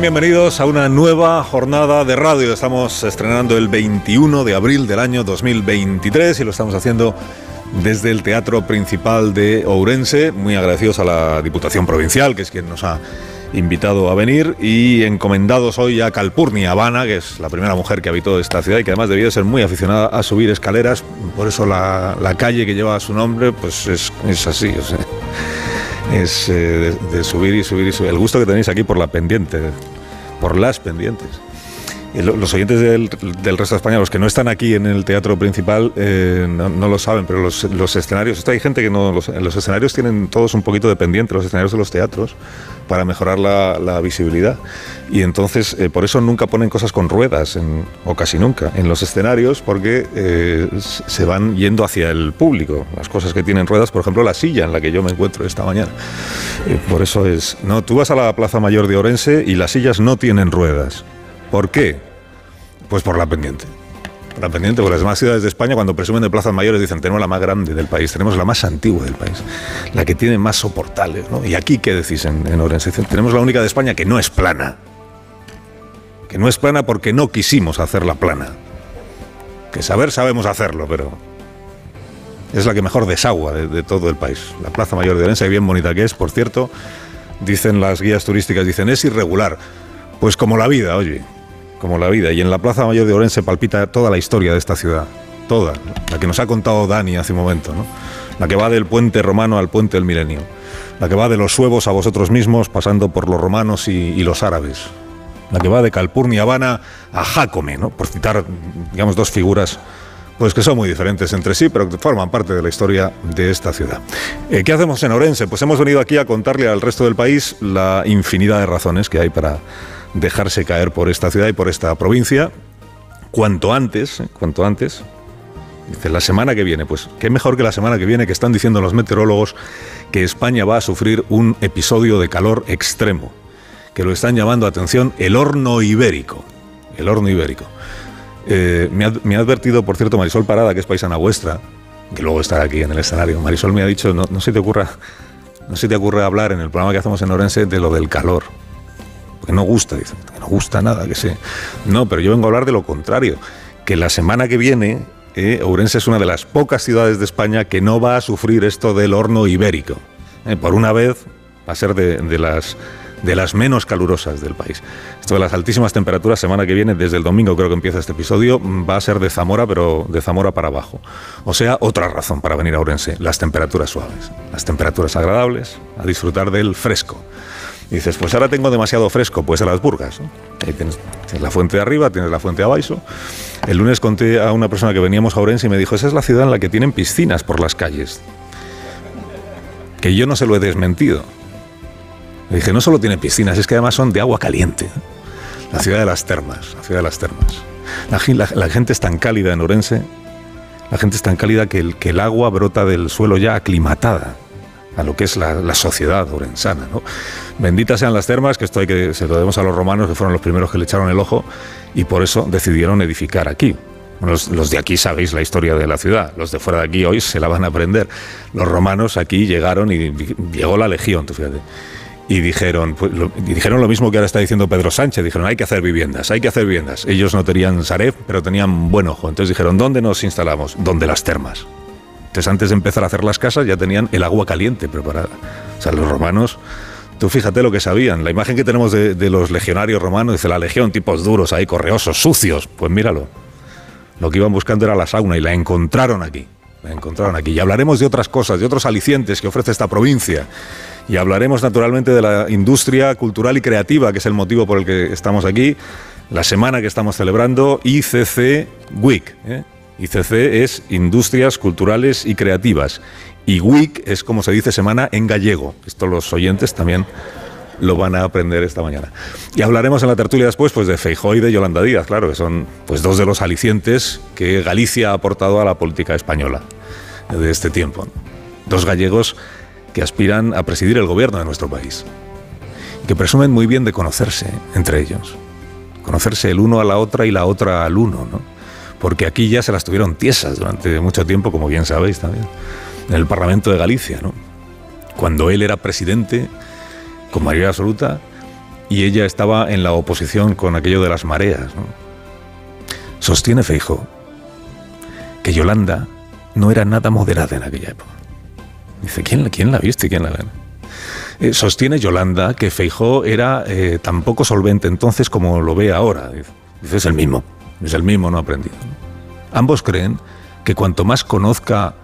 Bienvenidos a una nueva jornada de radio. Estamos estrenando el 21 de abril del año 2023 y lo estamos haciendo desde el Teatro Principal de Ourense. Muy agradecidos a la Diputación Provincial, que es quien nos ha invitado a venir, y encomendados hoy a Calpurnia Habana, que es la primera mujer que habitó esta ciudad y que además debía ser muy aficionada a subir escaleras. Por eso la, calle que lleva su nombre pues es, es así. O sea es eh, de, subir y subir y subir. El gusto que tenéis aquí por la pendiente, por las pendientes. Los oyentes del, resto de España, los que no están aquí en el teatro principal, eh, no, lo saben, pero los, escenarios, esto hay gente que no, los, los escenarios tienen todos un poquito de pendiente, los escenarios de los teatros, para mejorar la, visibilidad. Y entonces, eh, por eso nunca ponen cosas con ruedas, o casi nunca, en los escenarios, porque eh, se van yendo hacia el público. Las cosas que tienen ruedas, por ejemplo, la silla en la que yo me encuentro esta mañana. por eso es. No, tú vas a la Plaza Mayor de Orense y las sillas no tienen ruedas. ¿Por qué? Pues por la pendiente. La pendiente, porque las demás ciudades de España, cuando presumen de plazas mayores, dicen: Tenemos la más grande del país, tenemos la más antigua del país, la que tiene más soportales. ¿no? Y aquí, ¿qué decís en, en Orense? Tenemos la única de España que no es plana. Que no es plana porque no quisimos hacerla plana. Que saber sabemos hacerlo, pero es la que mejor desagua de, todo el país. La Plaza Mayor de Orense, bien bonita que es, por cierto, dicen las guías turísticas, dicen, es irregular. Pues como la vida, oye como la vida. Y en la Plaza Mayor de Orense palpita toda la historia de esta ciudad. Toda. La que nos ha contado Dani hace un momento, ¿no? La que va del puente romano al puente del milenio. La que va de los suevos a vosotros mismos, pasando por los romanos y, los árabes. La que va de Calpurnia Habana a Jácome, ¿no? Por citar, digamos, dos figuras pues que son muy diferentes entre sí, pero que forman parte de la historia de esta ciudad. Eh, ¿Qué hacemos en Orense? Pues hemos venido aquí a contarle al resto del país la infinidad de razones que hay para dejarse caer por esta ciudad y por esta provincia cuanto antes, ¿eh? cuanto antes. Dice, la semana que viene, pues qué mejor que la semana que viene que están diciendo los meteorólogos que España va a sufrir un episodio de calor extremo, que lo están llamando, atención, el horno ibérico. El horno ibérico. Eh, me, ha, advertido, por cierto, Marisol Parada, que es paisana vuestra, que luego estará aquí en el escenario. Marisol me ha dicho, no, no se te ocurra, no se te ocurre hablar en el programa que hacemos en Orense de lo del calor que no gusta, dice, que no gusta nada, que sé. No, pero yo vengo a hablar de lo contrario, que la semana que viene eh, Ourense es una de las pocas ciudades de España que no va a sufrir esto del horno ibérico. Eh, por una vez va a ser de, las menos calurosas del país. Esto de las altísimas temperaturas, semana que viene, desde el domingo creo que empieza este episodio, va a ser de Zamora, pero de Zamora para abajo. O sea, otra razón para venir a Ourense, las temperaturas suaves, las temperaturas agradables, a disfrutar del fresco dices, pues ahora tengo demasiado fresco, pues a las burgas. Ahí tienes, la fuente de arriba, tienes la fuente de abajo. El lunes conté a una persona que veníamos a Orense y me dijo, esa es la ciudad en la que tienen piscinas por las calles. Que yo no se lo he desmentido. Le dije, no solo tiene piscinas, es que además son de agua caliente. La ciudad de las termas, la ciudad de las termas. La, gente es tan cálida en Orense, la gente es tan cálida que el, que el agua brota del suelo ya aclimatada a lo que es la, sociedad orensana. ¿no? Benditas sean las termas, que esto hay que se lo debemos a los romanos, que fueron los primeros que le echaron el ojo, y por eso decidieron edificar aquí. Los, de aquí sabéis la historia de la ciudad, los de fuera de aquí hoy se la van a aprender. Los romanos aquí llegaron y llegó la legión, fíjate. Y dijeron, pues, lo, dijeron lo mismo que ahora está diciendo Pedro Sánchez. Dijeron, hay que hacer viviendas, hay que hacer viviendas. Ellos no tenían Sareb, pero tenían buen ojo. Entonces dijeron, ¿dónde nos instalamos? Donde las termas. Entonces, antes de empezar a hacer las casas, ya tenían el agua caliente preparada. O sea, los romanos, tú fíjate lo que sabían. La imagen que tenemos de, los legionarios romanos, dice la legión, tipos duros ahí, correosos, sucios. Pues míralo. Lo que iban buscando era la sauna y la encontraron aquí. La encontraron aquí. Y hablaremos de otras cosas, de otros alicientes que ofrece esta provincia. Y hablaremos naturalmente de la industria cultural y creativa, que es el motivo por el que estamos aquí. La semana que estamos celebrando, ICC Week. ¿eh? ICC es Industrias Culturales y Creativas. Y WIC es como se dice semana en gallego. Esto los oyentes también lo van a aprender esta mañana. Y hablaremos en la tertulia después pues, de Feijóo y de Yolanda Díaz, claro, que son pues, dos de los alicientes que Galicia ha aportado a la política española de este tiempo. Dos gallegos que aspiran a presidir el gobierno de nuestro país, que presumen muy bien de conocerse entre ellos, conocerse el uno a la otra y la otra al uno, ¿no? Porque aquí ya se las tuvieron tiesas durante mucho tiempo, como bien sabéis también, en el Parlamento de Galicia, ¿no? cuando él era presidente con mayoría absoluta y ella estaba en la oposición con aquello de las mareas. ¿no? Sostiene Feijo que Yolanda no era nada moderada en aquella época. Dice, ¿quién, quién la viste quién la ve? Eh, sostiene Yolanda que Feijó era eh, tan poco solvente entonces como lo ve ahora. Dice, es el mismo, es el mismo, no aprendido. Ambos creen que cuanto más conozca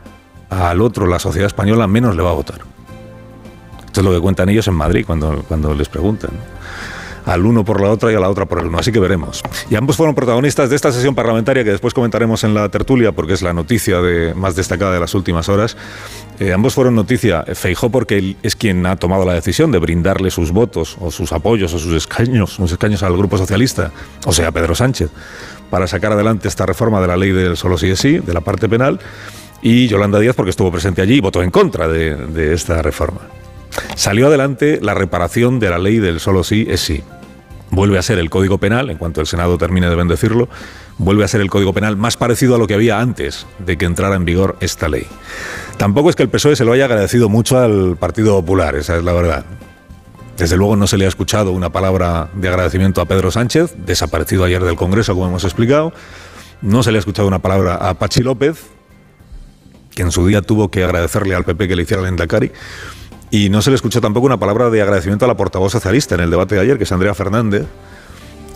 al otro la sociedad española, menos le va a votar. Esto es lo que cuentan ellos en Madrid cuando, cuando les preguntan al uno por la otra y a la otra por el uno. Así que veremos. Y ambos fueron protagonistas de esta sesión parlamentaria que después comentaremos en la tertulia porque es la noticia más destacada de las últimas horas. Eh, ambos fueron noticia. Feijó porque él es quien ha tomado la decisión de brindarle sus votos o sus apoyos o sus escaños, escaños al Grupo Socialista, o sea, Pedro Sánchez, para sacar adelante esta reforma de la ley del solo sí es sí, de la parte penal. Y Yolanda Díaz porque estuvo presente allí y votó en contra de, de esta reforma. Salió adelante la reparación de la ley del solo sí es sí. Vuelve a ser el Código Penal, en cuanto el Senado termine de bendecirlo, vuelve a ser el Código Penal más parecido a lo que había antes de que entrara en vigor esta ley. Tampoco es que el PSOE se lo haya agradecido mucho al Partido Popular, esa es la verdad. Desde luego no se le ha escuchado una palabra de agradecimiento a Pedro Sánchez, desaparecido ayer del Congreso, como hemos explicado. No se le ha escuchado una palabra a Pachi López, que en su día tuvo que agradecerle al PP que le hiciera el Endacari. Y no se le escuchó tampoco una palabra de agradecimiento a la portavoz socialista en el debate de ayer, que es Andrea Fernández,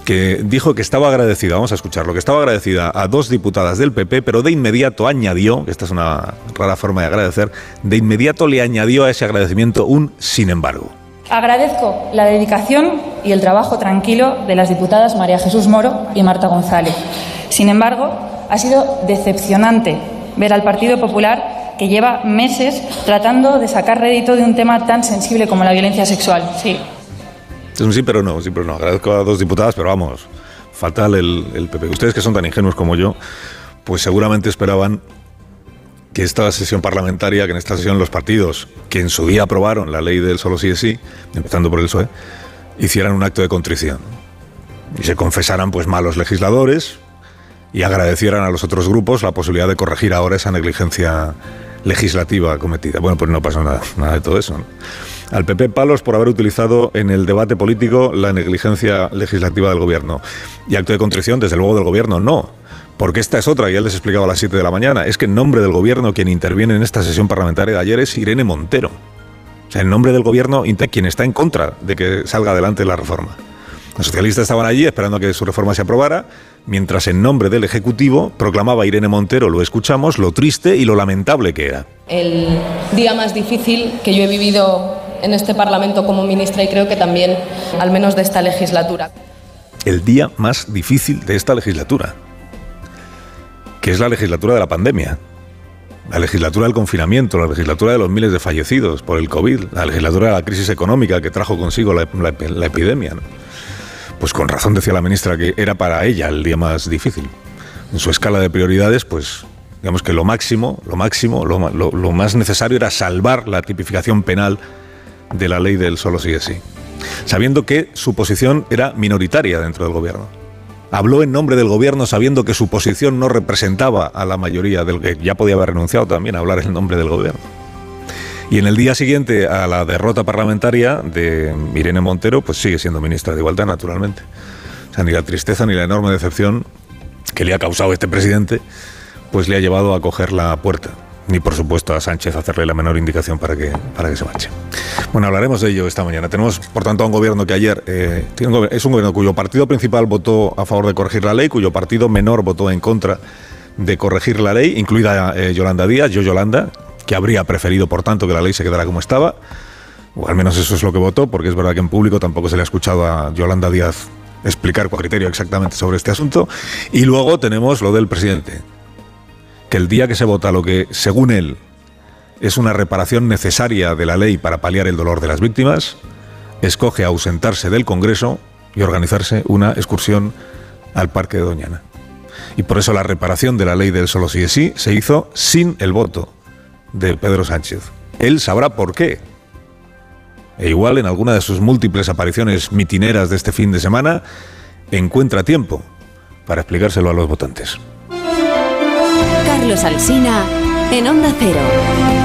que dijo que estaba agradecida, vamos a escucharlo, que estaba agradecida a dos diputadas del PP, pero de inmediato añadió, que esta es una rara forma de agradecer, de inmediato le añadió a ese agradecimiento un sin embargo. Agradezco la dedicación y el trabajo tranquilo de las diputadas María Jesús Moro y Marta González. Sin embargo, ha sido decepcionante ver al Partido Popular que lleva meses tratando de sacar rédito de un tema tan sensible como la violencia sexual. Sí. Sí, pero no, sí, pero no. Agradezco a dos diputadas, pero vamos, fatal el, el PP. Ustedes que son tan ingenuos como yo, pues seguramente esperaban que esta sesión parlamentaria, que en esta sesión los partidos que en su día aprobaron la ley del solo sí es sí, empezando por el PSOE, hicieran un acto de contrición y se confesaran pues malos legisladores y agradecieran a los otros grupos la posibilidad de corregir ahora esa negligencia legislativa cometida. Bueno, pues no pasó nada, nada de todo eso. Al PP palos por haber utilizado en el debate político la negligencia legislativa del gobierno. Y acto de contrición, desde luego, del gobierno no. Porque esta es otra, ya les he explicado a las 7 de la mañana. Es que en nombre del gobierno quien interviene en esta sesión parlamentaria de ayer es Irene Montero. O sea, en nombre del gobierno, quien está en contra de que salga adelante la reforma. Los socialistas estaban allí esperando que su reforma se aprobara, mientras en nombre del Ejecutivo proclamaba Irene Montero, lo escuchamos, lo triste y lo lamentable que era. El día más difícil que yo he vivido en este Parlamento como ministra y creo que también, al menos de esta legislatura. El día más difícil de esta legislatura, que es la legislatura de la pandemia. La legislatura del confinamiento, la legislatura de los miles de fallecidos por el COVID, la legislatura de la crisis económica que trajo consigo la, la epidemia. ¿no? Pues con razón decía la ministra que era para ella el día más difícil. En su escala de prioridades, pues digamos que lo máximo, lo máximo, lo, más necesario era salvar la tipificación penal de la ley del solo sigue sí, sabiendo que su posición era minoritaria dentro del gobierno. Habló en nombre del gobierno sabiendo que su posición no representaba a la mayoría del que ya podía haber renunciado también a hablar en nombre del gobierno. Y en el día siguiente a la derrota parlamentaria de Irene Montero, pues sigue siendo ministra de Igualdad, naturalmente. O sea, ni la tristeza ni la enorme decepción que le ha causado este presidente, pues le ha llevado a coger la puerta. Ni por supuesto a Sánchez hacerle la menor indicación para que, para que se marche. Bueno, hablaremos de ello esta mañana. Tenemos, por tanto, a un gobierno que ayer eh, es un gobierno cuyo partido principal votó a favor de corregir la ley, cuyo partido menor votó en contra de corregir la ley, incluida eh, Yolanda Díaz, yo Yolanda, que habría preferido, por tanto, que la ley se quedara como estaba, o al menos eso es lo que votó, porque es verdad que en público tampoco se le ha escuchado a Yolanda Díaz explicar cuál criterio exactamente sobre este asunto. Y luego tenemos lo del presidente, que el día que se vota lo que, según él, es una reparación necesaria de la ley para paliar el dolor de las víctimas, escoge ausentarse del Congreso y organizarse una excursión al Parque de Doñana. Y por eso la reparación de la ley del solo sí es sí se hizo sin el voto de Pedro Sánchez. Él sabrá por qué. E igual en alguna de sus múltiples apariciones mitineras de este fin de semana encuentra tiempo para explicárselo a los votantes. Carlos Alsina en Onda Cero.